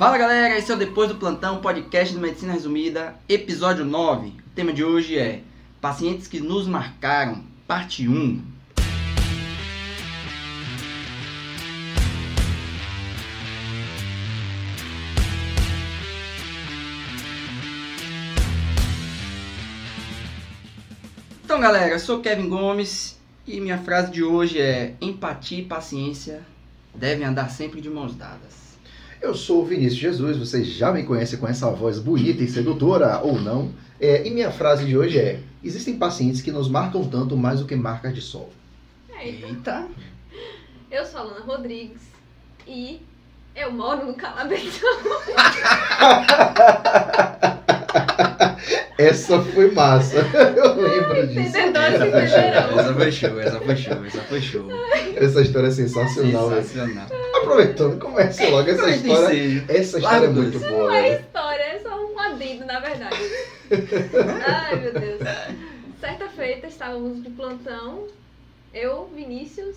Fala galera, esse é o Depois do Plantão, podcast do Medicina Resumida, episódio 9. O tema de hoje é Pacientes que nos marcaram, parte 1. Então galera, eu sou Kevin Gomes e minha frase de hoje é Empatia e paciência devem andar sempre de mãos dadas. Eu sou o Vinícius Jesus, vocês já me conhecem com essa voz bonita e sedutora, ou não. É, e minha frase de hoje é: Existem pacientes que nos marcam tanto mais do que marcas de sol. Eita! Eu sou a Lana Rodrigues e eu moro no Calabetão. Essa foi massa. Eu lembro disso. Essa foi show, essa foi show, essa foi show, essa foi show. Essa história é sensacional. velho. Sensacional. Aproveitando, comece logo essa história. Essa história é muito boa. Não é história, é só um adendo, na verdade. Ai, meu Deus. Certa feita, estávamos de plantão, eu, Vinícius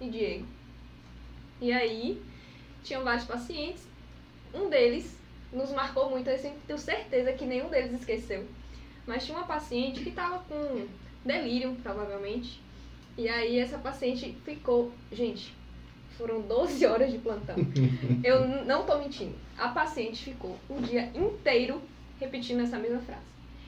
e Diego. E aí, tinham vários pacientes. Um deles nos marcou muito, eu sempre tenho certeza que nenhum deles esqueceu. Mas tinha uma paciente que estava com delírio, provavelmente. E aí, essa paciente ficou. Gente, foram 12 horas de plantão. Eu não tô mentindo. A paciente ficou o dia inteiro repetindo essa mesma frase.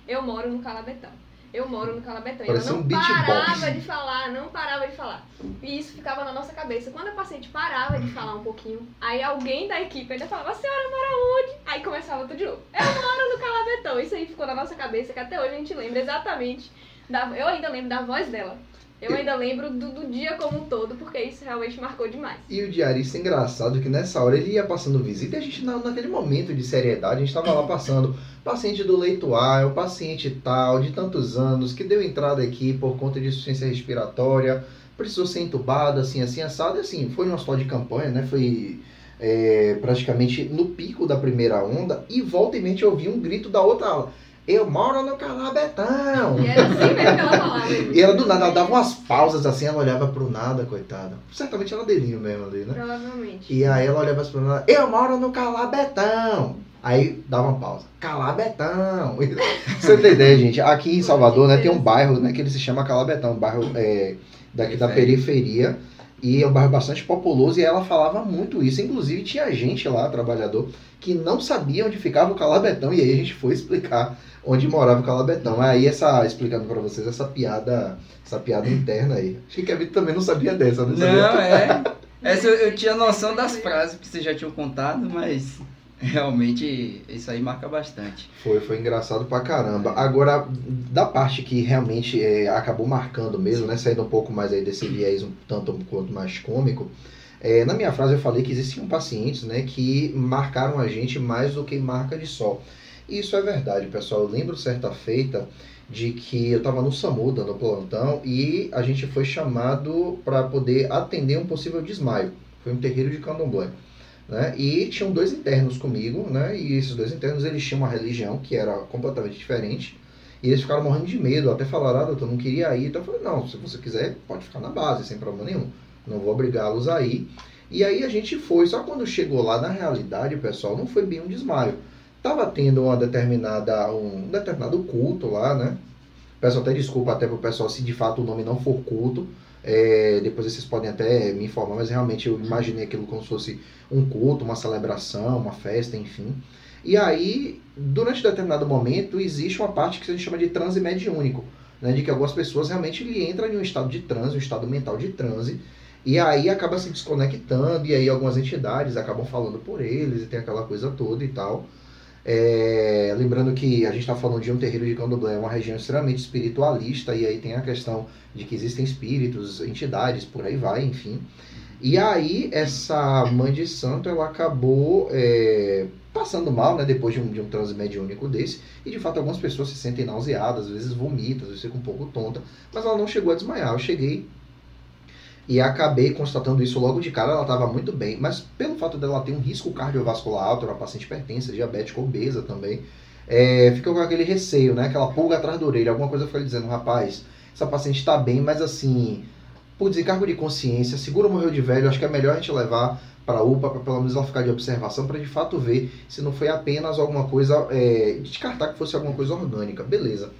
Eu moro no Calabetão. Eu moro no Calabetão. Ela não um parava de falar, não parava de falar. E isso ficava na nossa cabeça. Quando a paciente parava de falar um pouquinho, aí alguém da equipe ainda falava, a senhora mora onde? Aí começava tudo de novo. Eu moro no Calabetão. Isso aí ficou na nossa cabeça, que até hoje a gente lembra exatamente. Da, eu ainda lembro da voz dela. Eu ainda lembro do, do dia como um todo, porque isso realmente marcou demais. E o diarista é engraçado que nessa hora ele ia passando visita e a gente, na- naquele momento de seriedade, a gente estava lá passando paciente do leito A, é o paciente tal, de tantos anos, que deu entrada aqui por conta de insuficiência respiratória, precisou ser entubado, assim, assim, assado, e assim, foi no hospital de campanha, né, foi é, praticamente no pico da primeira onda, e volta e mente eu ouvi um grito da outra ala, eu moro no Calabetão! E era assim mesmo que ela falava. E ela do nada, ela dava umas pausas assim, ela olhava pro nada, coitada. Certamente ela delírio mesmo ali, né? Provavelmente. E aí ela olhava assim pro nada, eu moro no Calabetão. Aí dava uma pausa. Calabetão. Você tem ideia, gente? Aqui em Salvador, né, tem um bairro, né, que ele se chama Calabetão, um bairro é, daqui da periferia. E é um bairro bastante populoso e ela falava muito isso. Inclusive tinha gente lá, trabalhador, que não sabia onde ficava o Calabetão. E aí a gente foi explicar onde morava o Calabetão. Aí essa, explicando pra vocês essa piada, essa piada interna aí. Acho que Kevin também não sabia dessa, não sabia? Não, é. Essa eu, eu tinha noção das frases que vocês já tinham contado, mas realmente isso aí marca bastante. Foi, foi engraçado pra caramba. Agora, da parte que realmente é, acabou marcando mesmo, né? Saindo um pouco mais aí desse viés um tanto quanto mais cômico. é, na minha frase eu falei que existiam pacientes, né, que marcaram a gente mais do que marca de sol. E isso é verdade, pessoal. Eu lembro certa feita de que eu estava no SAMU dando plantão e a gente foi chamado para poder atender um possível desmaio. Foi um terreiro de candomblé. Né? E tinham dois internos comigo, né? E esses dois internos eles tinham uma religião que era completamente diferente. E eles ficaram morrendo de medo, até falaram, ah, doutor, não queria ir. Então eu falei, não, se você quiser, pode ficar na base, sem problema nenhum. Não vou obrigá-los a ir. E aí a gente foi. Só quando chegou lá, na realidade, pessoal, não foi bem um desmaio. Tava tendo uma determinada, um determinado culto lá, né? Peço até desculpa até pro pessoal se de fato o nome não for culto. É, depois vocês podem até me informar, mas realmente eu imaginei aquilo como se fosse um culto, uma celebração, uma festa, enfim. E aí, durante determinado momento, existe uma parte que a gente chama de transe mediúnico, né, de que algumas pessoas realmente entram em um estado de transe, um estado mental de transe, e aí acaba se desconectando, e aí algumas entidades acabam falando por eles, e tem aquela coisa toda e tal. É, lembrando que a gente está falando de um terreiro de candomblé, é uma região extremamente espiritualista, e aí tem a questão de que existem espíritos, entidades, por aí vai, enfim. E aí essa mãe de santo, ela acabou é, passando mal, né, depois de um, de um desse, e de fato algumas pessoas se sentem nauseadas, às vezes vomitam, às vezes ficam um pouco tonta, mas ela não chegou a desmaiar. Eu cheguei e acabei constatando isso logo de cara, ela estava muito bem, mas pelo fato dela ter um risco cardiovascular alto, era uma paciente hipertensa, diabética, obesa também, é, fica com aquele receio, né, aquela pulga atrás da orelha, alguma coisa fica dizendo, rapaz, essa paciente está bem, mas assim, por desencargo de consciência, seguro morreu de velho, acho que é melhor a gente levar para a UPA, para pelo menos ela ficar de observação, para de fato ver se não foi apenas alguma coisa, é, descartar que fosse alguma coisa orgânica. Beleza.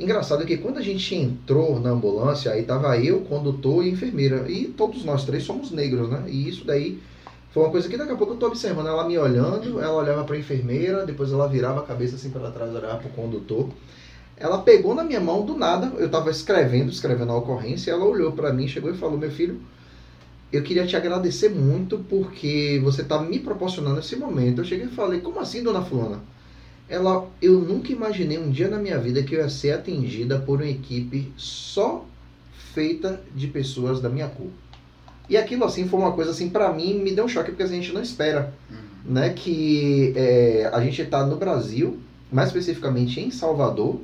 Engraçado que quando a gente entrou na ambulância, aí tava eu, condutor e enfermeira. E todos nós três somos negros, né? E isso daí foi uma coisa que daqui a pouco eu tô observando. Ela me olhando, ela olhava pra enfermeira, depois ela virava a cabeça assim para trás, olhava pro condutor. Ela pegou na minha mão do nada, eu tava escrevendo, escrevendo a ocorrência, ela olhou para mim, chegou e falou: Meu filho, eu queria te agradecer muito porque você tá me proporcionando esse momento. Eu cheguei e falei: Como assim, dona Fulana? Ela, eu nunca imaginei um dia na minha vida que eu ia ser atendida por uma equipe só feita de pessoas da minha cor. E aquilo assim foi uma coisa assim para mim me deu um choque porque a gente não espera, uhum. né, que é, a gente está no Brasil, mais especificamente em Salvador,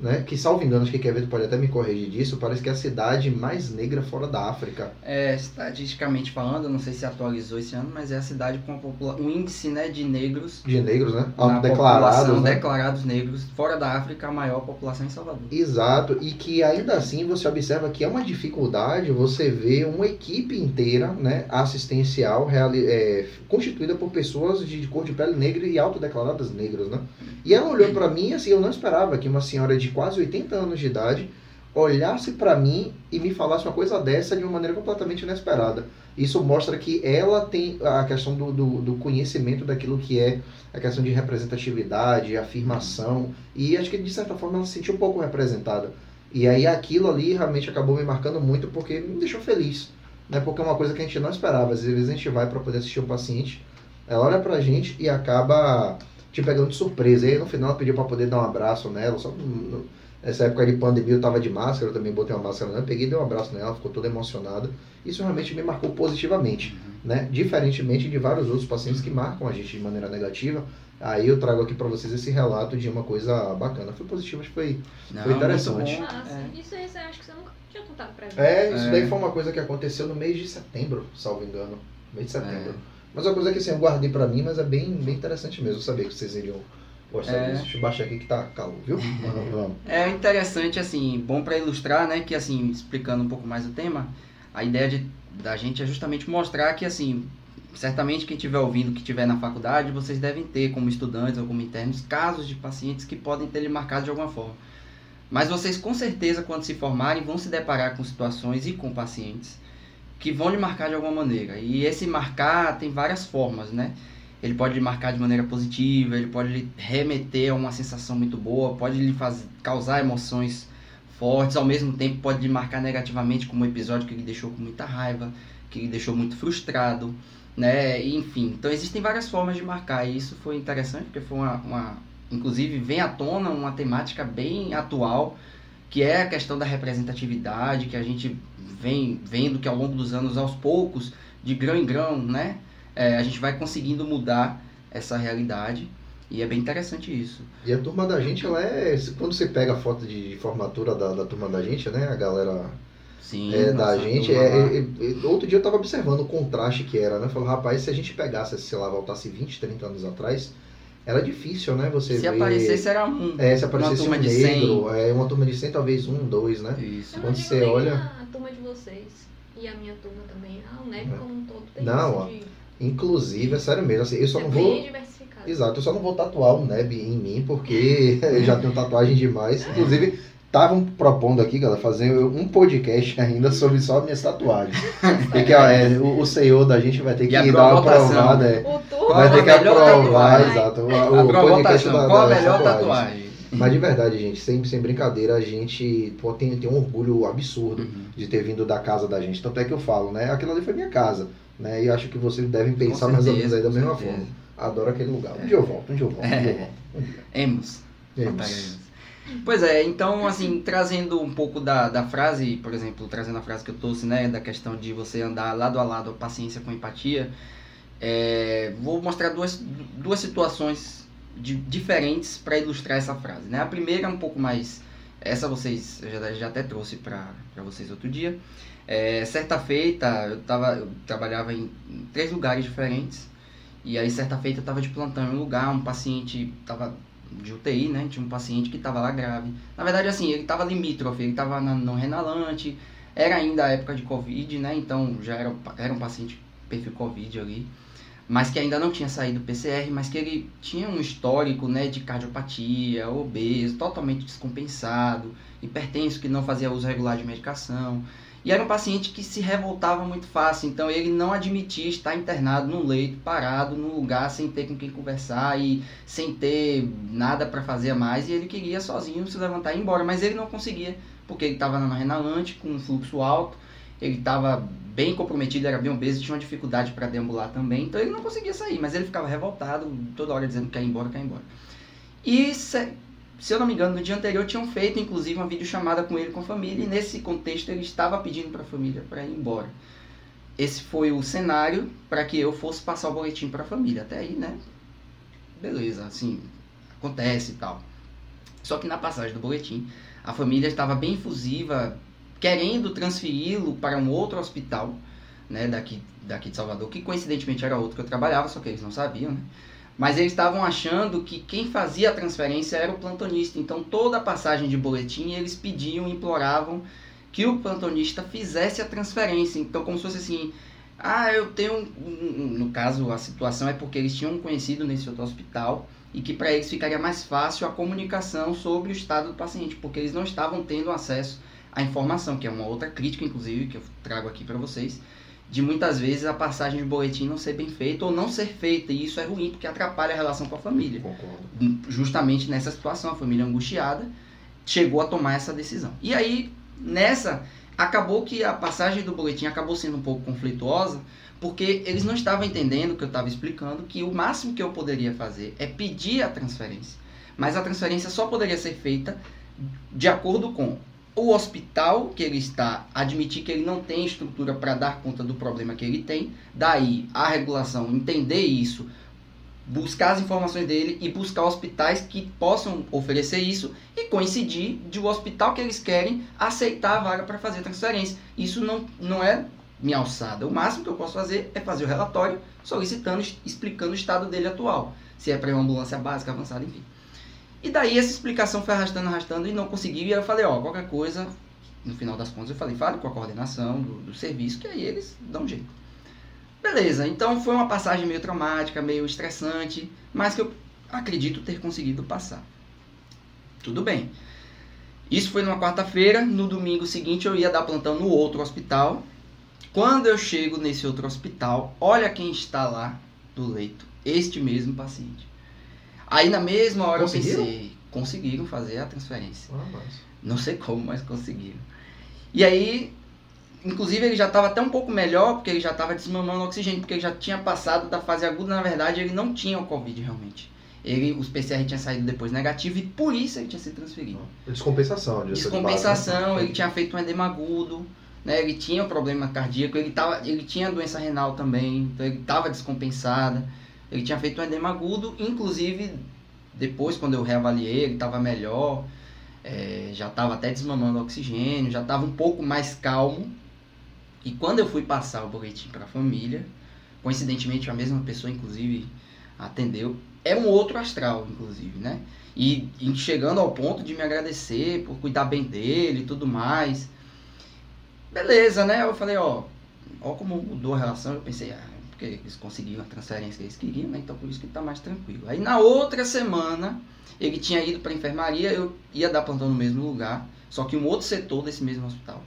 né? Que, salvo engano, acho que Kevin pode até me corrigir disso, parece que é a cidade mais negra fora da África. É, estatisticamente falando, não sei se atualizou esse ano, mas é a cidade com um índice né, de negros. De negros, né? Declarados. Né? Declarados negros, fora da África, a maior população em Salvador. Exato, e que ainda assim você observa que é uma dificuldade você ver uma equipe inteira, né, assistencial, reali é, constituída por pessoas de cor de pele negra e autodeclaradas negras, né? E ela olhou para mim assim, eu não esperava que uma senhora de quase 80 anos de idade olhasse para mim e me falasse uma coisa dessa de uma maneira completamente inesperada. Isso mostra que ela tem a questão do, do, do, conhecimento daquilo que é a questão de representatividade, afirmação, e acho que de certa forma ela se sentiu um pouco representada. E aí aquilo ali realmente acabou me marcando muito porque me deixou feliz, né? Porque é uma coisa que a gente não esperava. Às vezes a gente vai para poder assistir um paciente, ela olha pra gente e acaba te pegando de surpresa. E aí no final ela pediu para poder dar um abraço nela. Só nessa época de pandemia eu tava de máscara, eu também botei uma máscara nela, peguei e dei um abraço nela, ficou toda emocionada. Isso realmente me marcou positivamente, uhum. né? Diferentemente de vários outros pacientes que marcam a gente de maneira negativa. Aí eu trago aqui para vocês esse relato de uma coisa bacana. Foi positivo, acho que foi, Não, foi interessante. Nossa, é. Isso aí você acha que você nunca tinha contado pra mim. É, isso é. daí foi uma coisa que aconteceu no mês de setembro, salvo engano. Mês de setembro. É. Mas é uma coisa que assim, eu guardei pra mim, mas é bem, bem interessante mesmo saber que vocês iriam gostar é. disso. Deixa eu baixar aqui que tá calmo, viu? É interessante, assim, bom para ilustrar, né, que assim, explicando um pouco mais o tema, a ideia de, da gente é justamente mostrar que, assim, certamente quem estiver ouvindo, que estiver na faculdade, vocês devem ter, como estudantes ou como internos, casos de pacientes que podem ter lhe marcado de alguma forma. Mas vocês, com certeza, quando se formarem, vão se deparar com situações e com pacientes que vão lhe marcar de alguma maneira. E esse marcar tem várias formas, né? Ele pode lhe marcar de maneira positiva, ele pode lhe remeter a uma sensação muito boa, pode lhe causar emoções fortes, ao mesmo tempo pode lhe marcar negativamente como um episódio que lhe deixou com muita raiva, que lhe deixou muito frustrado, né? Enfim, então existem várias formas de marcar e isso foi interessante porque foi uma, uma inclusive vem à tona uma temática bem atual que é a questão da representatividade que a gente vem vendo que ao longo dos anos, aos poucos, de grão em grão, né, é, a gente vai conseguindo mudar essa realidade. E é bem interessante isso. E a turma da gente, ela é. Quando você pega a foto de formatura da, da turma da gente, né? A galera Sim, é, da gente. É, é, é, outro dia eu tava observando o contraste que era, né? Falou, rapaz, se a gente pegasse, sei lá, voltasse 20, 30 anos atrás, era difícil, né? Você se ver... aparecesse era um. É, se aparecesse uma turma um negro, de 100. é uma turma de 100, talvez um, dois, né? Isso. Quando você olha. A turma de vocês e a minha turma também. Ah, o NEP é. como um todo tem Não, de... inclusive, é sério mesmo. Assim, eu só é não vou. Diversificado. Exato, eu só não vou tatuar o NEB em mim, porque eu já tenho tatuagem demais. Inclusive, estavam propondo aqui, galera, fazer um podcast ainda sobre só minhas tatuagens. Porque ó, é, o, o senhor da gente vai ter que dar uma aprovada. É, vai ter que aprovar, exato. O, o podcast da, Qual a melhor tatuagem? Mas de verdade, gente, sem, sem brincadeira, a gente pô, tem, tem um orgulho absurdo uhum. de ter vindo da casa da gente. Tanto é que eu falo, né? Aquilo ali foi minha casa. Né? E acho que vocês devem pensar certeza, mais ou menos aí da mesma certeza. forma. Adoro aquele lugar. Um dia eu volto, um dia eu volto, um dia eu volto. Um dia. Emos. Emos. Pois é, então, assim, trazendo um pouco da, da frase, por exemplo, trazendo a frase que eu trouxe, né, da questão de você andar lado a lado, paciência com empatia, é, vou mostrar duas, duas situações de, diferentes para ilustrar essa frase, né? A primeira é um pouco mais, essa vocês, eu já, já até trouxe para vocês outro dia, é, certa feita, eu, tava, eu trabalhava em, em três lugares diferentes, e aí certa feita eu estava de plantão em um lugar, um paciente estava de UTI, né? Tinha um paciente que estava lá grave. Na verdade, assim, ele estava limítrofe, ele estava no renalante, era ainda a época de Covid, né? Então já era, era um paciente perfil Covid ali, mas que ainda não tinha saído PCR, mas que ele tinha um histórico né, de cardiopatia, obeso, totalmente descompensado, hipertenso, que não fazia uso regular de medicação. E era um paciente que se revoltava muito fácil, então ele não admitia estar internado num leito, parado, num lugar, sem ter com quem conversar e sem ter nada para fazer mais. E ele queria sozinho se levantar e ir embora, mas ele não conseguia, porque ele estava na renalante, com um fluxo alto, ele estava bem comprometido, era bem obeso, tinha uma dificuldade para deambular também, então ele não conseguia sair, mas ele ficava revoltado, toda hora dizendo que ir embora, quer ir embora. E se eu não me engano, no dia anterior tinham feito inclusive uma videochamada com ele com a família, e nesse contexto ele estava pedindo para a família para ir embora. Esse foi o cenário para que eu fosse passar o boletim para a família. Até aí, né? Beleza, assim, acontece e tal. Só que na passagem do boletim, a família estava bem efusiva, querendo transferi-lo para um outro hospital, né, daqui, daqui de Salvador, que coincidentemente era outro que eu trabalhava, só que eles não sabiam, né? Mas eles estavam achando que quem fazia a transferência era o plantonista. Então, toda a passagem de boletim, eles pediam, imploravam que o plantonista fizesse a transferência. Então, como se fosse assim: ah, eu tenho. No caso, a situação é porque eles tinham conhecido nesse outro hospital e que para eles ficaria mais fácil a comunicação sobre o estado do paciente, porque eles não estavam tendo acesso à informação, que é uma outra crítica, inclusive, que eu trago aqui para vocês de muitas vezes a passagem de boletim não ser bem feita ou não ser feita. E isso é ruim porque atrapalha a relação com a família. Concordo. Justamente nessa situação, a família angustiada chegou a tomar essa decisão. E aí, nessa, acabou que a passagem do boletim acabou sendo um pouco conflituosa, porque eles não estavam entendendo o que eu estava explicando, que o máximo que eu poderia fazer é pedir a transferência. Mas a transferência só poderia ser feita de acordo com o hospital que ele está admitir que ele não tem estrutura para dar conta do problema que ele tem, daí a regulação entender isso, buscar as informações dele e buscar hospitais que possam oferecer isso e coincidir de o hospital que eles querem aceitar a vaga para fazer transferência. Isso não, não é minha alçada. O máximo que eu posso fazer é fazer o relatório solicitando, explicando o estado dele atual. Se é para uma ambulância básica, avançada, enfim. E daí essa explicação foi arrastando, arrastando e não conseguiu. E eu falei, ó, qualquer coisa, no final das contas eu falei, fale com a coordenação do, do serviço, que aí eles dão jeito. Beleza, então foi uma passagem meio traumática, meio estressante, mas que eu acredito ter conseguido passar. Tudo bem. Isso foi numa quarta-feira, no domingo seguinte eu ia dar plantão no outro hospital. Quando eu chego nesse outro hospital, olha quem está lá no leito, este mesmo paciente. Aí na mesma hora eu pensei, conseguiram fazer a transferência. Ah, mas... Não sei como, mas conseguiram. E aí, inclusive ele já estava até um pouco melhor, porque ele já estava desmamando oxigênio, porque ele já tinha passado da fase aguda, na verdade ele não tinha o Covid realmente. Ele, os PCR tinha saído depois negativo e por isso ele tinha sido transferido. Descompensação. de Descompensação, base, né? ele tinha feito um edema agudo, né? ele tinha um problema cardíaco, ele, tava, ele tinha doença renal também, então ele estava descompensado. Ele tinha feito um edema agudo, inclusive depois quando eu reavaliei, ele estava melhor, é, já estava até desmamando oxigênio, já estava um pouco mais calmo. E quando eu fui passar o boletim para a família, coincidentemente a mesma pessoa, inclusive, atendeu. É um outro astral, inclusive, né? E, e chegando ao ponto de me agradecer por cuidar bem dele e tudo mais. Beleza, né? Eu falei, ó, ó como mudou a relação. Eu pensei, ah, porque eles conseguiram a transferência que eles queriam, né? Então por isso que está mais tranquilo. Aí na outra semana, ele tinha ido para a enfermaria, eu ia dar plantão no mesmo lugar, só que um outro setor desse mesmo hospital.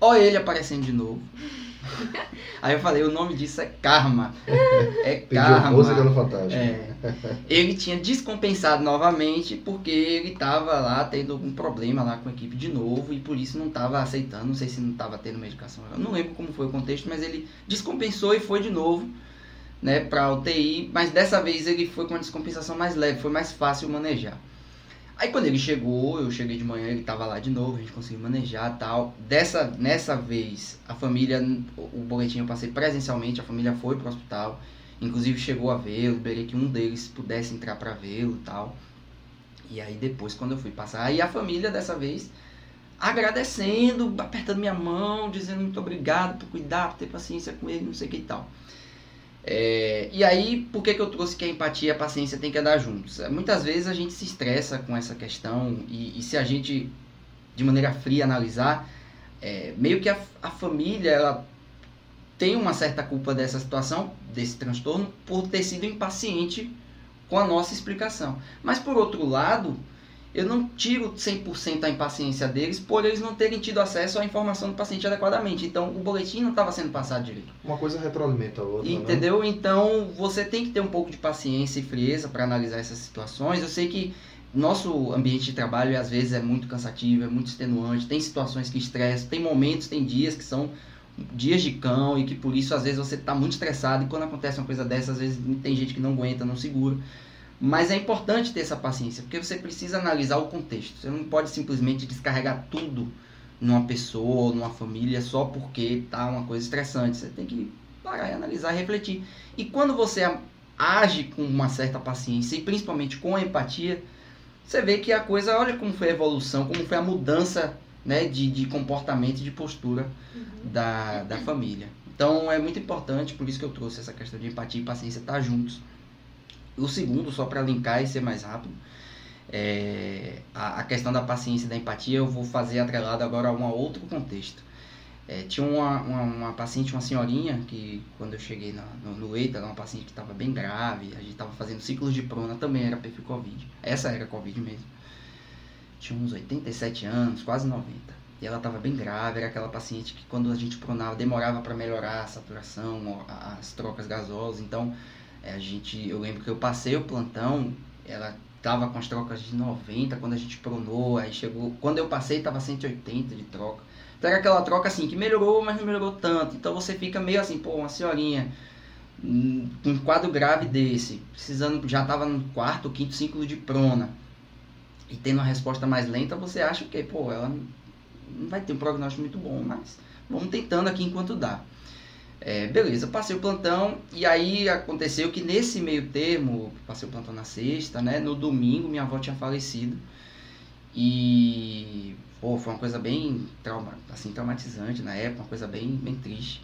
Olha ele aparecendo de novo. Aí eu falei, o nome disso é karma. É karma. música no Fantástico. É. Ele tinha descompensado novamente porque ele estava lá tendo algum problema lá com a equipe de novo e por isso não estava aceitando. Não sei se não estava tendo medicação. Eu não lembro como foi o contexto, mas ele descompensou e foi de novo né, para UTI. Mas dessa vez ele foi com uma descompensação mais leve, foi mais fácil manejar. Aí quando ele chegou, eu cheguei de manhã, ele estava lá de novo, a gente conseguiu manejar tal. Dessa, nessa vez, a família, o boletim eu passei presencialmente, a família foi pro hospital, inclusive chegou a vê-lo, esperei que um deles pudesse entrar para vê-lo tal. E aí depois, quando eu fui passar, aí a família dessa vez agradecendo, apertando minha mão, dizendo muito obrigado por cuidar, por ter paciência com ele, não sei o que e tal. É, e aí, por que, que eu trouxe que a empatia e a paciência tem que andar juntos? Muitas vezes a gente se estressa com essa questão e, e se a gente, de maneira fria, analisar, é, meio que a, a família, ela tem uma certa culpa dessa situação, desse transtorno, por ter sido impaciente com a nossa explicação. Mas por outro lado, eu não tiro 100% a impaciência deles por eles não terem tido acesso à informação do paciente adequadamente. Então, o boletim não estava sendo passado direito. Uma coisa retroalimenta a outra. né? Entendeu? Então, você tem que ter um pouco de paciência e frieza para analisar essas situações. Eu sei que nosso ambiente de trabalho às vezes é muito cansativo, é muito extenuante, tem situações que estressam, tem momentos, tem dias que são dias de cão e que por isso às vezes você está muito estressado e quando acontece uma coisa dessa, às vezes tem gente que não aguenta, não segura. Mas é importante ter essa paciência, porque você precisa analisar o contexto. Você não pode simplesmente descarregar tudo numa pessoa ou numa família só porque tá uma coisa estressante. Você tem que parar e analisar, refletir. E quando você age com uma certa paciência e principalmente com empatia, você vê que a coisa, olha como foi a evolução, como foi a mudança né, de, de comportamento e de postura da, da família. Então é muito importante, por isso que eu trouxe essa questão de empatia e paciência, estar juntos. O segundo, só para linkar e ser mais rápido, é, a, a, questão da paciência e da empatia eu vou fazer atrelado agora a um outro contexto. É, tinha uma, uma, uma, paciente, uma senhorinha, que quando eu cheguei na, no, no leito, era uma paciente que estava bem grave, a gente estava fazendo ciclos de prona, também era perfil Covid. Essa era Covid mesmo. Tinha uns 87 anos, quase 90. E ela estava bem grave, era aquela paciente que quando a gente pronava demorava para melhorar a saturação, as trocas gasosas. Então, a gente, eu lembro que eu passei o plantão, ela tava com as trocas de 90 quando a gente pronou, aí chegou, quando eu passei tava 180 de troca. Então era aquela troca assim que melhorou, mas não melhorou tanto. Então você fica meio assim, pô, uma senhorinha um quadro grave desse, precisando, já tava no quarto, quinto ciclo de prona. E tendo uma resposta mais lenta, você acha que, pô, ela não vai ter um prognóstico muito bom, mas vamos tentando aqui enquanto dá. É, beleza, passei o plantão e aí aconteceu que nesse meio termo, passei o plantão na sexta, né? No domingo minha avó tinha falecido e pô, foi uma coisa bem trauma, assim, traumatizante na época, uma coisa bem, bem triste.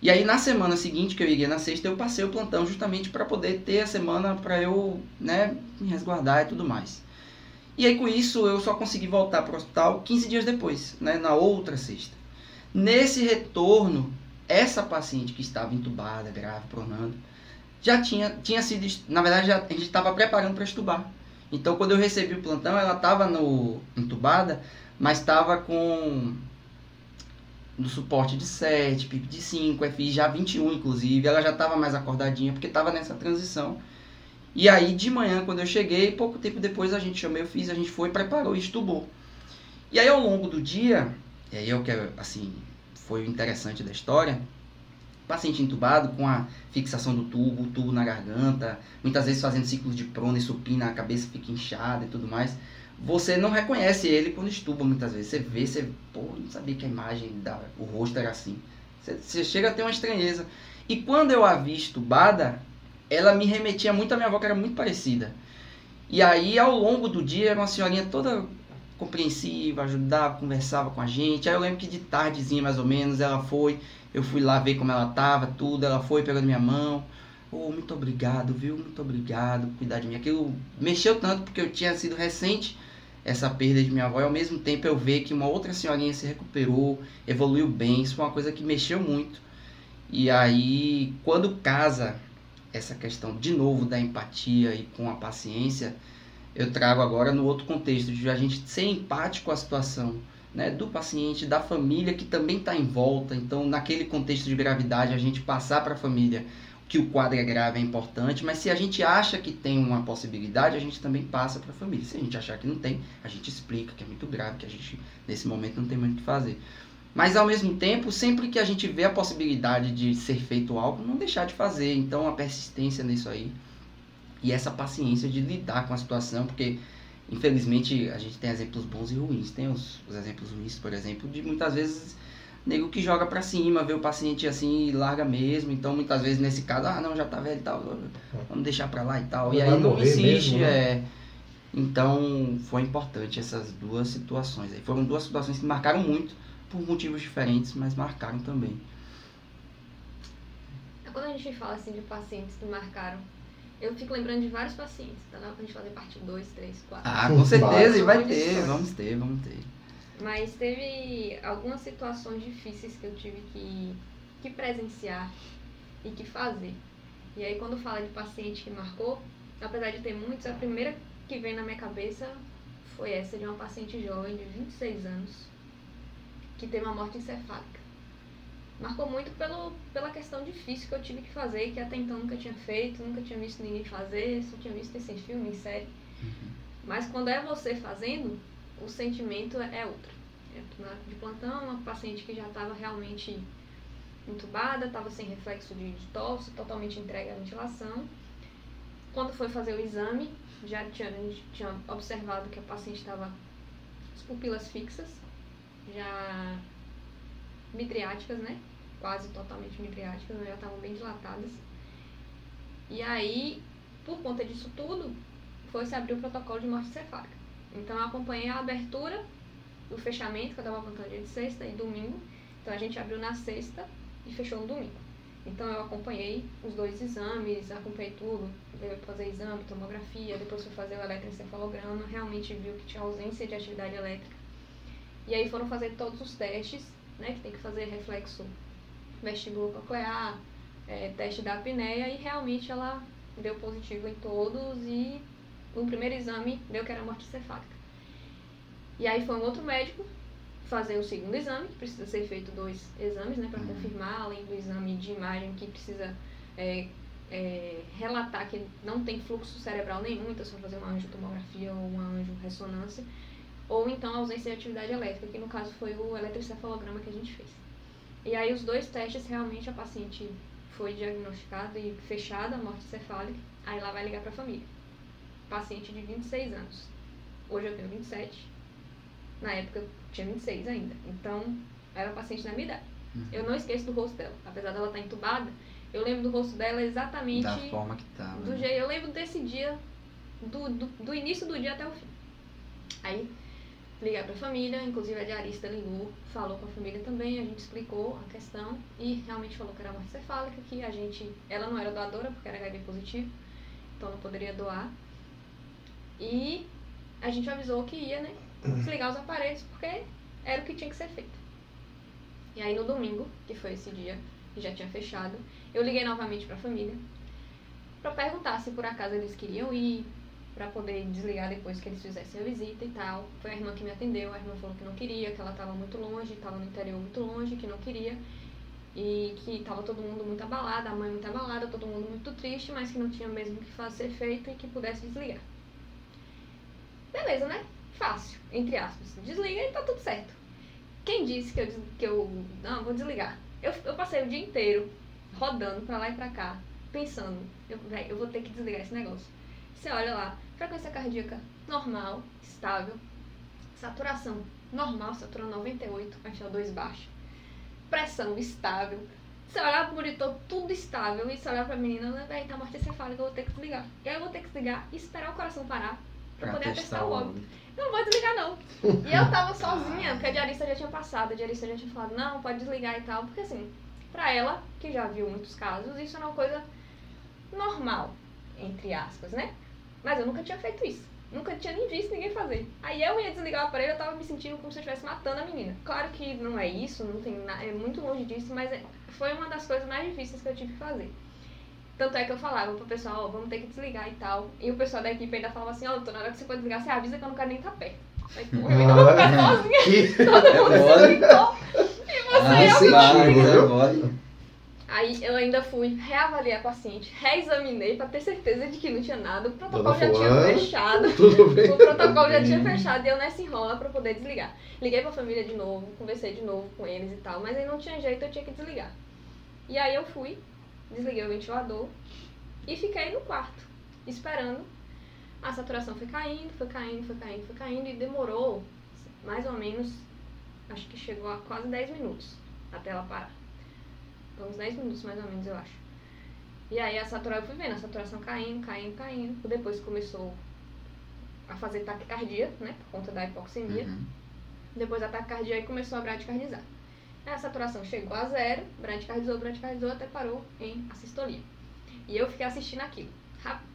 E aí na semana seguinte que eu iria na sexta, eu passei o plantão justamente para poder ter a semana para eu, né, me resguardar e tudo mais. E aí com isso eu só consegui voltar para o hospital 15 dias depois, né, na outra sexta. Nesse retorno, essa paciente que estava entubada, grave, pronando, já tinha, tinha sido, na verdade, já, a gente estava preparando para estubar. Então, quando eu recebi o plantão, ela estava entubada, mas estava com no suporte de 7, PIP de 5, FI já 21, inclusive. Ela já estava mais acordadinha, porque estava nessa transição. E aí, de manhã, quando eu cheguei, pouco tempo depois a gente chamou, eu fiz, a gente foi, preparou e estubou. E aí, ao longo do dia, e aí eu quero, assim, foi o interessante da história. Paciente entubado com a fixação do tubo, o tubo na garganta, muitas vezes fazendo ciclos de prona e supina, a cabeça fica inchada e tudo mais. Você não reconhece ele quando estuba muitas vezes. Você vê, você, pô, não sabia que a imagem, da, o rosto era assim. Você, você chega a ter uma estranheza. E quando eu a vi estubada, ela me remetia muito à minha avó, que era muito parecida. E aí, ao longo do dia, era uma senhorinha toda compreensiva, ajudava, conversava com a gente. Aí eu lembro que de tardezinha, mais ou menos, ela foi, eu fui lá ver como ela tava, tudo, ela foi pegando minha mão. Oh, muito obrigado, viu? Muito obrigado por cuidar de mim. Aquilo mexeu tanto porque eu tinha sido recente essa perda de minha avó e ao mesmo tempo eu ver que uma outra senhorinha se recuperou, evoluiu bem. Isso foi uma coisa que mexeu muito. E aí, quando casa essa questão de novo da empatia e com a paciência, eu trago agora no outro contexto, de a gente ser empático a situação né, do paciente, da família que também está em volta. Então, naquele contexto de gravidade, a gente passar para a família que o quadro é grave é importante, mas se a gente acha que tem uma possibilidade, a gente também passa para a família. Se a gente achar que não tem, a gente explica que é muito grave, que a gente nesse momento não tem muito o que fazer. Mas ao mesmo tempo, sempre que a gente vê a possibilidade de ser feito algo, não deixar de fazer. Então, a persistência nisso aí e essa paciência de lidar com a situação, porque infelizmente a gente tem exemplos bons e ruins. Tem os, os exemplos ruins, por exemplo, de muitas vezes nego que joga para cima, vê o paciente assim e larga mesmo. Então muitas vezes nesse caso, ah, não, já tá velho e tal, vamos deixar para lá e tal. e aí não insiste, mesmo, né? é. Então foi importante essas duas situações aí. Foram duas situações que marcaram muito por motivos diferentes, mas marcaram também. Quando a gente fala assim de pacientes que marcaram eu fico lembrando de vários pacientes, tá? Pra gente fazer parte 2, 3, 4. Ah, com certeza, e vai ter, vamos ter, vamos ter. Mas teve algumas situações difíceis que eu tive que, que que presenciar e que fazer. E aí quando fala de paciente que marcou, apesar de ter muitos, a primeira que vem na minha cabeça foi essa de uma paciente jovem de 26 anos que teve uma morte encefálica. Marcou muito pelo, pela questão difícil que eu tive que fazer, que até então nunca tinha feito, nunca tinha visto ninguém fazer, só tinha visto esse filme, em série. Uhum. Mas quando é você fazendo, o sentimento é outro. É, de plantão, uma paciente que já estava realmente entubada, estava sem reflexo de, de tosse, totalmente entregue à ventilação. Quando foi fazer o exame, já tinha, tinha observado que a paciente estava as pupilas fixas, já midriáticas, né? Quase totalmente midriáticas, né? já estavam bem dilatadas. E aí, por conta disso tudo, foi se abrir o protocolo de morte cefálica. Então eu acompanhei a abertura, o fechamento, que eu estava plantando dia de sexta e domingo. Então a gente abriu na sexta e fechou no domingo. Então eu acompanhei os dois exames, acompanhei tudo, veio fazer exame, tomografia, depois fui fazer o eletroencefalograma, realmente viu que tinha ausência de atividade elétrica. E aí foram fazer todos os testes, né, que tem que fazer reflexo vestíbulo coclear, é, teste da apneia e realmente ela deu positivo em todos e no primeiro exame deu que era morte cefálica. E aí foi um outro médico fazer o segundo exame, precisa ser feito dois exames, né, para Uhum. confirmar, além do exame de imagem que precisa é, é, relatar que não tem fluxo cerebral nenhum, então só fazer uma angiotomografia ou uma angiorressonância, ou então a ausência de atividade elétrica, que no caso foi o eletroencefalograma que a gente fez. E aí os dois testes, realmente a paciente foi diagnosticada e fechada a morte cefálica, aí lá vai ligar para a família. Paciente de 26 anos. Hoje eu tenho 27, na época eu tinha 26 ainda. Então, era paciente da minha idade. Uhum. Eu não esqueço do rosto dela. Apesar dela estar entubada, eu lembro do rosto dela exatamente Da forma que tava. do né? jeito. Eu lembro desse dia, do, do, do início do dia até o fim. Aí, liguei pra família, inclusive a diarista ligou, falou com a família também, a gente explicou a questão e realmente falou que era morte cefálica, que a gente. Ela não era doadora porque era HIV positivo, então não poderia doar. E a gente avisou que ia, né? Desligar os aparelhos porque era o que tinha que ser feito. E aí no domingo, que foi esse dia, que já tinha fechado, eu liguei novamente pra família pra perguntar se por acaso eles queriam ir, pra poder desligar depois que eles fizessem a visita e tal. Foi a irmã que me atendeu, a irmã falou que não queria, que ela tava muito longe, tava no interior muito longe, que não queria. E que tava todo mundo muito abalado, a mãe muito abalada, todo mundo muito triste, mas que não tinha mesmo o que fazer feito e que pudesse desligar. Beleza, né? Fácil, entre aspas. Desliga e tá tudo certo. Quem disse que eu, que eu não, vou desligar? Eu, eu passei o dia inteiro rodando pra lá e pra cá, pensando, eu, véi, eu vou ter que desligar esse negócio. Você olha lá, frequência cardíaca normal, estável, saturação normal, saturando 98, HO2 baixo, pressão estável. Você olhar pro monitor, tudo estável, e você olhar pra menina, né, véi, tá morte encefálica, eu vou ter que desligar. E aí eu vou ter que desligar e esperar o coração parar pra poder atestar o óbito. Não vou desligar, não. E eu tava sozinha, porque a diarista já tinha passado, a diarista já tinha falado, não, pode desligar e tal. Porque assim, pra ela, que já viu muitos casos, isso é uma coisa normal, entre aspas, né? Mas eu nunca tinha feito isso. Nunca tinha nem visto ninguém fazer. Aí eu ia desligar o aparelho, eu tava me sentindo como se eu estivesse matando a menina. Claro que não é isso, não tem na... é muito longe disso, mas é- foi uma das coisas mais difíceis que eu tive que fazer. Tanto é que eu falava pro pessoal, ó, vamos ter que desligar e tal. E o pessoal da equipe ainda falava assim, ó, doutor, na hora que você for desligar, você avisa que eu não quero nem estar perto. Aí, porra, eu ainda vou ficar sozinha, Que todo mundo É se ligou. E você, Ah, eu não. sim. incentivo, viu? é mole. Aí eu ainda fui reavaliar a paciente, reexaminei pra ter certeza de que não tinha nada. O protocolo Dona já tinha fechado. Tudo bem. O protocolo já tinha fechado e eu nessa enrola pra poder desligar. Liguei pra família de novo, conversei de novo com eles e tal, mas aí não tinha jeito, eu tinha que desligar. E aí eu fui, desliguei o ventilador e fiquei no quarto, esperando. A saturação foi caindo, foi caindo, foi caindo, foi caindo e demorou mais ou menos, acho que chegou a quase 10 minutos até ela parar. Uns 10 minutos mais ou menos, eu acho. E aí a saturação, eu fui vendo a saturação caindo, caindo, caindo. Depois começou a fazer taquicardia, né, por conta da hipoxemia. Uhum. Depois a taquicardia aí começou a bradicardizar. Aí a saturação chegou a zero, bradicardizou, bradicardizou, até parou em assistolia. E eu fiquei assistindo aquilo.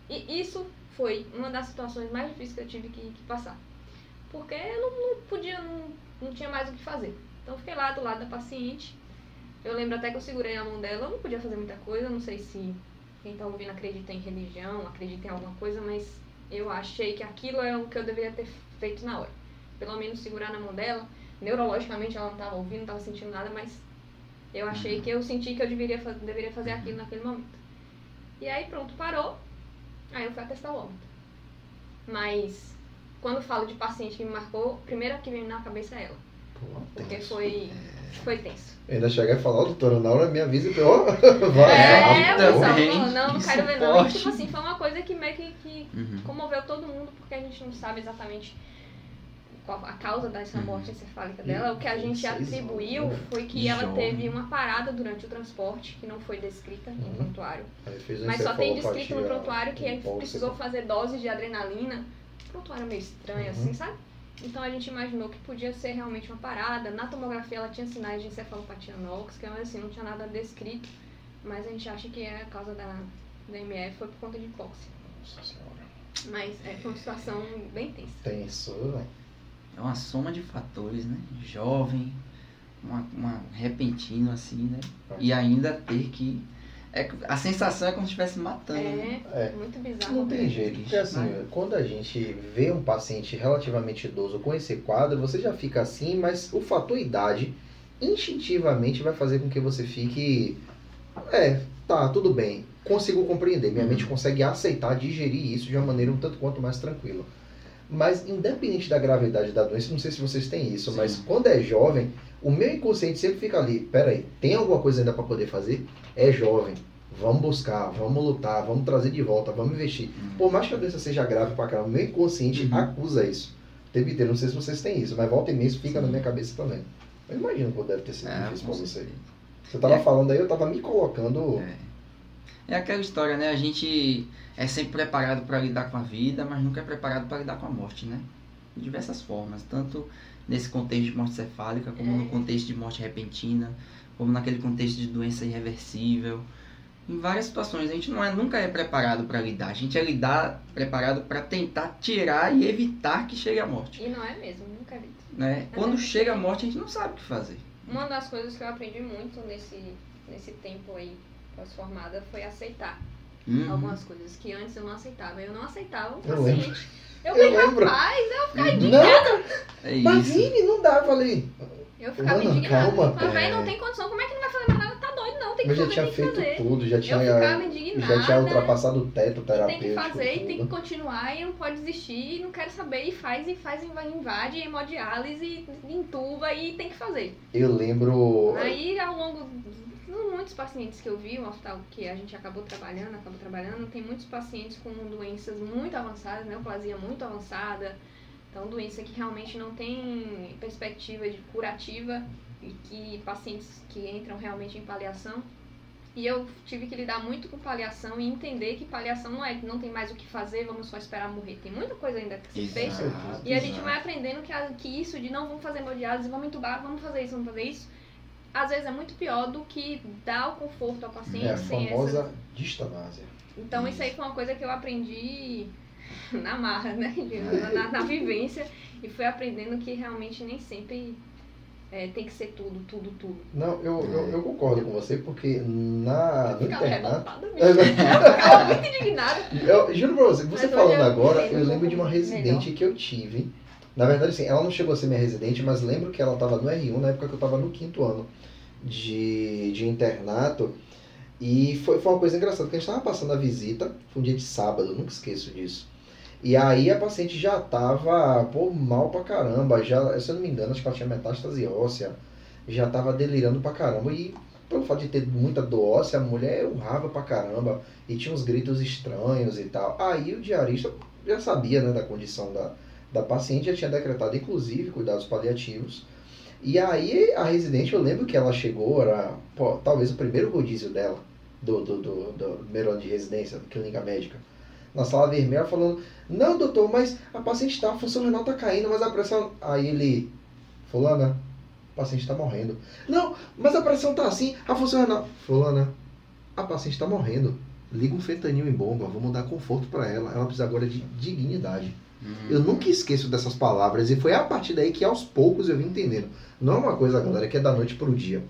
E isso foi uma das situações mais difíceis que eu tive que, que passar. Porque eu não, não podia, não, não tinha mais o que fazer. Então eu fiquei lá do lado da paciente, Eu lembro até que eu segurei a mão dela, eu não podia fazer muita coisa, não sei se quem tá ouvindo acredita em religião, acredita em alguma coisa, mas eu achei que aquilo era o que eu deveria ter feito na hora. Pelo menos segurar na mão dela. Neurologicamente ela não tava ouvindo, não tava sentindo nada, mas eu achei que eu senti que eu deveria, deveria fazer aquilo naquele momento. E aí pronto, parou. Aí eu fui atestar o óbito. Mas quando falo de paciente que me marcou, a primeira que vem na cabeça é ela. Pô, Porque foi, foi tenso. Eu ainda cheguei a falar, ó, doutora Naura, me avisa e ó, vai. É, rápido o pessoal falou, não, não que quero ver não. E, suporte. tipo assim, foi uma coisa que meio que, que Uhum. comoveu todo mundo, porque a gente não sabe exatamente qual a causa dessa Uhum. morte encefálica dela. O que a gente 26 atribuiu foi que ela Jovem. teve uma parada durante o transporte, que não foi descrita Uhum. no prontuário. Fez uma Mas só tem descrito no prontuário que precisou fazer doses de adrenalina. O prontuário é meio estranho, Uhum. assim, sabe? Então a gente imaginou que podia ser realmente uma parada. Na tomografia ela tinha sinais de encefalopatia anóxica, mas assim, não tinha nada descrito. Mas a gente acha que é a causa da, da MF foi por conta de hipóxia. Nossa senhora. Mas é, foi uma situação bem tensa. Tenso, velho. É uma soma de fatores, né? Jovem, uma, uma repentino assim, né? E ainda ter que. É, a sensação é como se estivesse matando. né? É, É. muito bizarro. Não tem jeito, porque assim, quando a gente vê um paciente relativamente idoso com esse quadro, você já fica assim, mas o fator idade instintivamente vai fazer com que você fique. É, tá, tudo bem, consigo compreender, minha Uhum. mente consegue aceitar, digerir isso de uma maneira um tanto quanto mais tranquila. Mas independente da gravidade da doença, não sei se vocês têm isso, Sim. mas quando é jovem, o meu inconsciente sempre fica ali, peraí, tem alguma coisa ainda para poder fazer? É jovem. Vamos buscar, vamos lutar, vamos trazer de volta, vamos investir. Uhum. Por mais que a doença seja grave pra caramba, meu inconsciente Uhum. acusa isso. O tempo inteiro, não sei se vocês têm isso, mas volta e meia isso fica Sim. na minha cabeça também. Eu imagino que deve ter sido É, difícil pra você. Você tava É. falando aí, eu tava me colocando. É. É aquela história, né? A gente é sempre preparado para lidar com a vida, mas nunca é preparado para lidar com a morte, né? De diversas formas, tanto nesse contexto de morte cefálica, como no É. contexto de morte repentina, como naquele contexto de doença irreversível. Em várias situações, a gente não é, nunca é preparado para lidar. A gente é lidar preparado para tentar tirar e evitar que chegue a morte, E não é mesmo, nunca vi. né? Quando chega a morte, a gente não sabe o que fazer. Uma das coisas que eu aprendi muito nesse, nesse tempo aí pós-formada foi aceitar Uhum. algumas coisas que antes eu não aceitava. Eu não aceitava o Eu paciente. Eu Eu falei, lembro. rapaz, eu ficava indignada. É Mas isso. Vini, não dá, eu falei. Eu ficava Mano, indignada. calma, Eu falei, velho, pé. não tem condição. Como é que não vai fazer mais nada? Tá doido, não. Tem que já fazer, tinha tem que feito fazer. tudo, já tinha, Eu ficava indignada. já tinha ultrapassado o teto E tem terapêutico. que fazer, e tem que tudo. continuar, e não pode desistir, e não quero saber, e faz, e faz, e invade, e hemodiálise, e entuba, e tem que fazer. Eu lembro. Aí, ao longo muitos pacientes que eu vi, o hospital que a gente acabou trabalhando, acabou trabalhando, tem muitos pacientes com doenças muito avançadas, neoplasia muito avançada, então doença que realmente não tem perspectiva de curativa e que pacientes que entram realmente em paliação. E eu tive que lidar muito com paliação e entender que paliação não é, não tem mais o que fazer, vamos só esperar morrer. Tem muita coisa ainda que se fez. Exato, E a gente vai aprendendo que, que isso de não vamos fazer hemodiálise, vamos entubar, vamos fazer isso, vamos fazer isso, às vezes é muito pior do que dar o conforto ao paciente É a famosa essa. distanásia. Então isso aí foi uma coisa que eu aprendi na marra, né? Na, na vivência. E fui aprendendo que realmente nem sempre é, tem que ser tudo, tudo, tudo. Não, eu, eu, eu concordo com você, porque na, Eu no internato. Eu ficava muito indignada. Eu juro pra você, você Mas falando eu agora, eu lembro de uma residente que eu tive. Na verdade, assim, ela não chegou a ser minha residente, mas lembro que ela estava no R1 na época que eu estava no quinto ano de, de internato. E foi, foi uma coisa engraçada, porque a gente estava passando a visita, foi um dia de sábado, nunca esqueço disso. E aí a paciente já estava, pô, mal pra caramba, já, se eu não me engano, acho que ela tinha metástase óssea, já estava delirando pra caramba. E pelo fato de ter muita dor óssea, a mulher urrava pra caramba e tinha uns gritos estranhos e tal. Aí o diarista já sabia né, da condição da, da paciente, já tinha decretado inclusive cuidados paliativos. E aí a residente, eu lembro que ela chegou, era pô, talvez o primeiro rodízio dela, do, do, do, do primeiro ano de residência, clínica médica, na sala vermelha, falando, não doutor, mas a paciente tá, a função renal tá caindo, mas a pressão... Aí ele, fulana, a paciente tá morrendo. Não, mas a pressão tá assim, a função renal... Fulana, a paciente tá morrendo. Liga um fentanil em bomba, vamos dar conforto para ela. Ela precisa agora de dignidade. Eu nunca esqueço dessas palavras e foi a partir daí que aos poucos eu vim entendendo. Não é uma coisa, galera, que é da noite pro dia.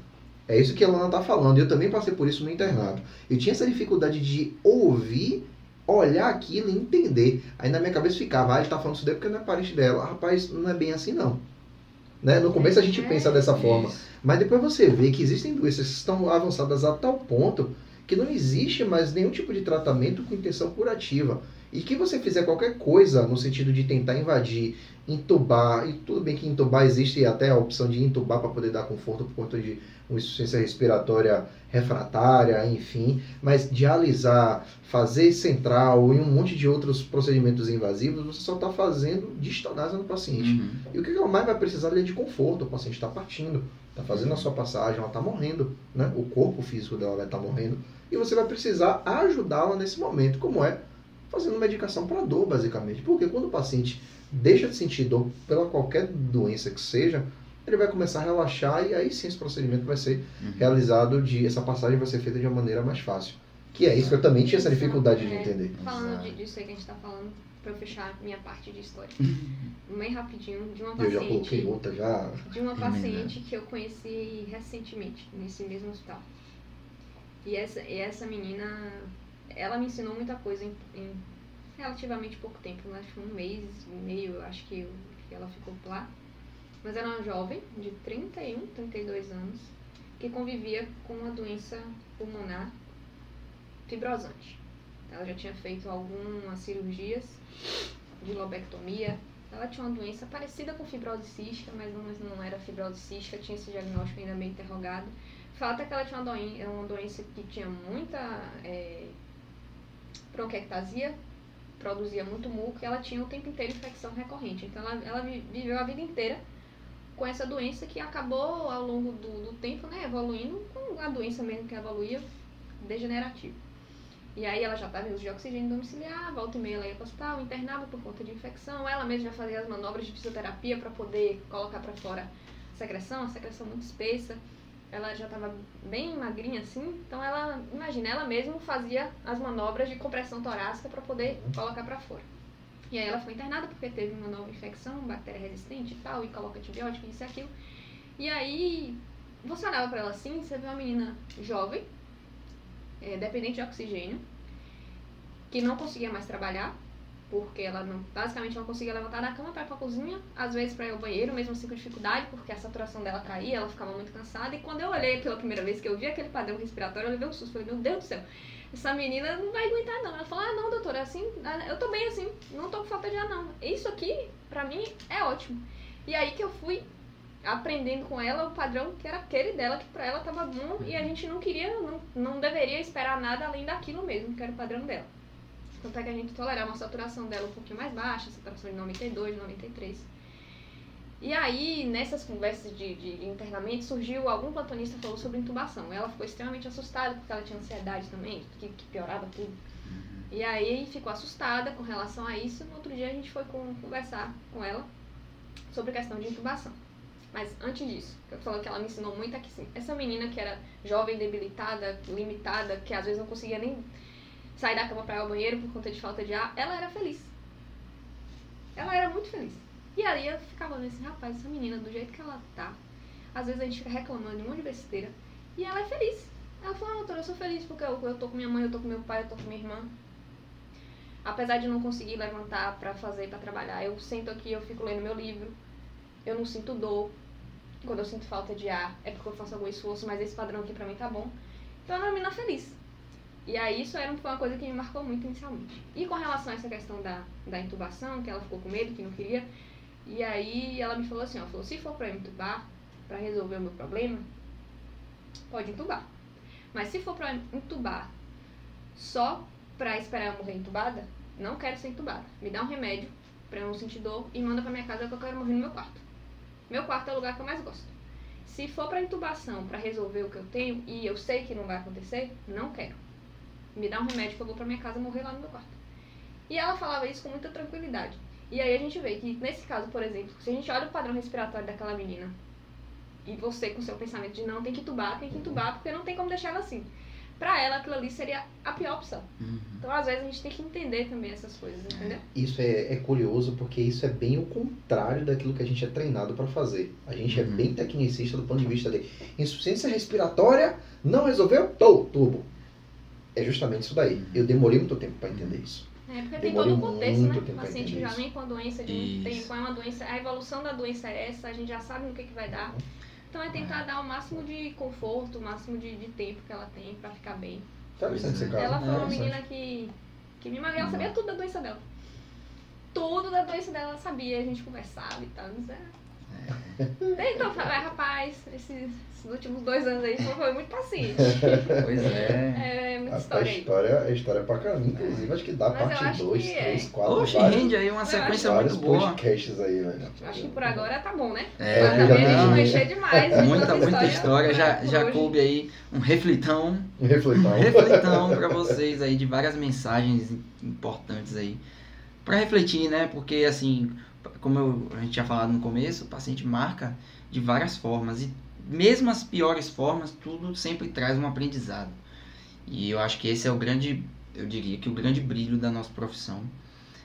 É isso que a Lana tá falando. Eu também passei por isso no internato. Eu tinha essa dificuldade de ouvir, olhar aquilo e entender. Aí na minha cabeça ficava, ah, ele tá falando isso daí porque não é parente dela. Rapaz, não é bem assim não. Né? No começo a gente pensa dessa forma. Mas depois você vê que existem doenças que estão avançadas a tal ponto que não existe mais nenhum tipo de tratamento com intenção curativa. E que você fizer qualquer coisa no sentido de tentar invadir, entubar, e tudo bem que entubar existe até a opção de entubar para poder dar conforto por conta de uma insuficiência respiratória refratária, enfim, mas dialisar, fazer central e um monte de outros procedimentos invasivos, você só está fazendo distonase no paciente. Uhum. E o que ela mais vai precisar é de conforto, o paciente está partindo, está fazendo a sua passagem, ela está morrendo, né? o corpo físico dela vai estar tá morrendo, e você vai precisar ajudá-la nesse momento, como é fazendo medicação para dor, basicamente. Porque quando o paciente deixa de sentir dor pela qualquer doença que seja, ele vai começar a relaxar e aí sim esse procedimento vai ser uhum. realizado de essa passagem vai ser feita de uma maneira mais fácil. Que é isso que eu também tinha essa dificuldade de é, entender. Falando de, disso aí que a gente está falando, para eu fechar minha parte de história. Bem rapidinho, de uma paciente. Eu já coloquei outra já. De uma paciente que eu conheci recentemente, nesse mesmo hospital. E essa, e essa menina, ela me ensinou muita coisa em, em relativamente pouco tempo, né? acho que um mês e meio, acho que, que ela ficou lá. Mas era uma jovem de 31, 32 anos, que convivia com uma doença pulmonar fibrosante. Ela já tinha feito algumas cirurgias de lobectomia. Ela tinha uma doença parecida com fibrose cística, mas não, não era fibrose cística, tinha esse diagnóstico ainda bem interrogado. O fato é que ela tinha uma doença, uma doença que tinha muita é, bronquiectasia, produzia muito muco e ela tinha o tempo inteiro infecção recorrente. Então ela, ela viveu a vida inteira com essa doença que acabou ao longo do, do tempo, né, evoluindo com a doença mesmo que evoluía degenerativa. E aí ela já estava em uso de oxigênio domiciliar, volta e meia ela ia para o hospital, internava por conta de infecção, ela mesma já fazia as manobras de fisioterapia para poder colocar para fora a secreção, a secreção muito espessa. Ela já estava bem magrinha assim, então ela, imagina, ela mesma fazia as manobras de compressão torácica para poder colocar para fora. E aí ela foi internada porque teve uma nova infecção, bactéria resistente e tal, e coloca antibiótico, isso e aquilo. E aí, você olhava pra ela assim, você vê uma menina jovem, é, dependente de oxigênio, que não conseguia mais trabalhar, porque ela não, basicamente não conseguia levantar da cama para ir pra cozinha, às vezes para ir ao banheiro, mesmo assim com dificuldade, porque a saturação dela caía, ela ficava muito cansada. E quando eu olhei pela primeira vez que eu vi aquele padrão respiratório, eu levei um susto, falei, meu Deus do céu, essa menina não vai aguentar não. Ela falou, ah não, doutora, é assim, ah, eu tô bem assim, não tô com falta de ar não. Isso aqui, pra mim, é ótimo. E aí que eu fui aprendendo com ela o padrão que era aquele dela, que pra ela tava bom e a gente não queria, não, não deveria esperar nada além daquilo mesmo, que era o padrão dela. Tanto é que a gente tolerava uma saturação dela um pouquinho mais baixa, saturação de 92, 93. E aí, nessas conversas de, de internamento, surgiu algum plantonista falou sobre intubação. Ela ficou extremamente assustada, porque ela tinha ansiedade também, que, que piorava tudo. E aí ficou assustada com relação a isso. No outro dia a gente foi com, conversar com ela sobre a questão de intubação. Mas antes disso, eu falo que ela me ensinou muito aqui sim. Essa menina que era jovem, debilitada, limitada, que às vezes não conseguia nem sair da cama para ir ao banheiro por conta de falta de ar, ela era feliz. Ela era muito feliz. E aí eu ficava olhando assim, rapaz, essa menina, do jeito que ela tá, às vezes a gente fica reclamando de um monte de besteira, e ela é feliz. Ela falou, ah, doutora, eu sou feliz porque eu, eu tô com minha mãe, eu tô com meu pai, eu tô com minha irmã. Apesar de não conseguir levantar para fazer, para trabalhar, eu sento aqui, eu fico lendo meu livro, eu não sinto dor. Quando eu sinto falta de ar, é porque eu faço algum esforço, mas esse padrão aqui pra mim tá bom. Então ela é uma menina feliz. E aí isso era uma coisa que me marcou muito inicialmente. E com relação a essa questão da, da intubação, que ela ficou com medo, que não queria, e aí ela me falou assim, ó, falou, se for pra eu entubar, pra resolver o meu problema, pode entubar. Mas se for pra entubar só pra esperar eu morrer entubada, não quero ser entubada. Me dá um remédio pra eu não sentir dor e manda pra minha casa que eu quero morrer no meu quarto. Meu quarto é o lugar que eu mais gosto. Se for pra intubação, pra resolver o que eu tenho, e eu sei que não vai acontecer, não quero. Me dá um remédio que eu vou pra minha casa morrer lá no meu quarto. E ela falava isso com muita tranquilidade. E aí a gente vê que, nesse caso, por exemplo, se a gente olha o padrão respiratório daquela menina, e você com seu pensamento de não, tem que tubar, tem que entubar, porque não tem como deixar ela assim. pra ela aquilo ali seria a pior opção. Uhum. Então, às vezes, a gente tem que entender também essas coisas, entendeu? Isso é, é curioso porque isso é bem o contrário daquilo que a gente é treinado para fazer. A gente é Uhum. bem tecnicista do ponto de vista de insuficiência respiratória, não resolveu, tô, turbo. É justamente isso daí. Eu demorei muito tempo para entender isso. É, porque tem Demorei todo um contexto, muito né? tempo O paciente já vem com a doença de Isso. muito tempo, é uma doença, a evolução da doença é essa, a gente já sabe no que, que vai dar. Então é tentar dar o máximo de conforto, o máximo de, de tempo que ela tem pra ficar bem. Interessante esse Pois é. caso. ela foi uma menina que, que me ela sabia tudo da doença dela. Tudo da doença dela ela sabia, a gente conversava e tal. Mas é. Então, fa- ah, rapaz, esses, esses últimos dois anos aí foi, foi muito paciente. Pois é. É muita A, a história aí. história, a história é pra caramba. Inclusive, acho que dá Mas parte acho 2, que é. 3, 4, Oxe, vários, rende aí uma sequência muito boa. podcasts aí, velho. Acho que por agora tá bom, né? É, Mas também a gente encher demais. de Muita, muita história. Já, já hoje. coube aí um reflitão Um refletão. Um reflitão para vocês aí de várias mensagens importantes aí para refletir, né? Porque assim, como eu- a gente tinha falado no começo, o paciente marca de várias formas e mesmo as piores formas, tudo sempre traz um aprendizado. E eu acho que esse é o grande, eu diria que o grande brilho da nossa profissão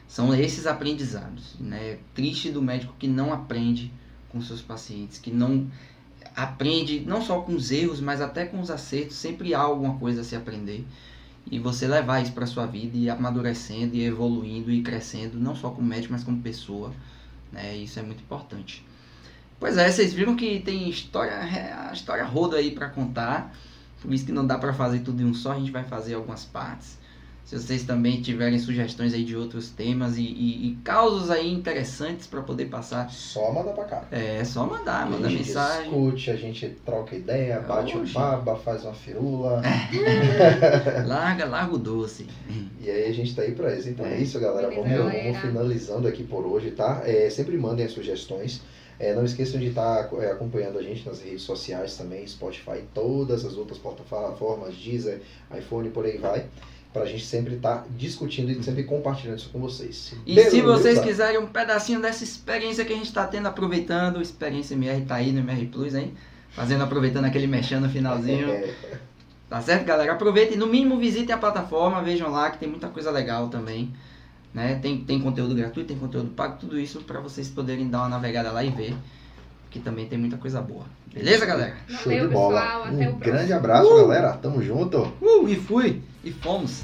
são esses aprendizados, né? Triste do médico que não aprende com seus pacientes, que não aprende não só com os erros, mas até com os acertos, sempre há alguma coisa a se aprender. E você levar isso para sua vida e amadurecendo e evoluindo e crescendo, não só como médico, mas como pessoa. Né? Isso é muito importante. Pois é, vocês viram que tem história, a história roda aí para contar. Por isso que não dá para fazer tudo em um só, a gente vai fazer algumas partes. Se vocês também tiverem sugestões aí de outros temas e, e, e causos aí interessantes para poder passar, Só manda pra cá. é só mandar, manda a gente mensagem. discute, a gente troca ideia, bate um Oxe. baba, faz uma firula. Larga, larga o doce. E aí a gente tá aí pra isso. Então é isso, galera. Vamos, galera. vamos finalizando aqui por hoje, tá? É, sempre mandem as sugestões. É, não esqueçam de estar é, acompanhando a gente nas redes sociais também, Spotify, todas as outras plataformas, Deezer, iPhone, por aí vai. Pra gente sempre estar discutindo e sempre compartilhando isso com vocês. E se Beleza? vocês quiserem um pedacinho dessa experiência que a gente está tendo, aproveitando, Experiência MR tá aí no MR Plus, hein? Fazendo, aproveitando aquele mexendo no finalzinho. É, Tá certo, galera? Aproveitem, no mínimo visitem a plataforma, vejam lá que tem muita coisa legal também. Né? Tem, tem conteúdo gratuito, tem conteúdo pago, tudo isso para vocês poderem dar uma navegada lá e ver. Que também tem muita coisa boa. Beleza, galera? show Valeu, de bola. pessoal. Até o um próximo. grande abraço, Uh! galera. Tamo junto. Uh, e fui! E fomos!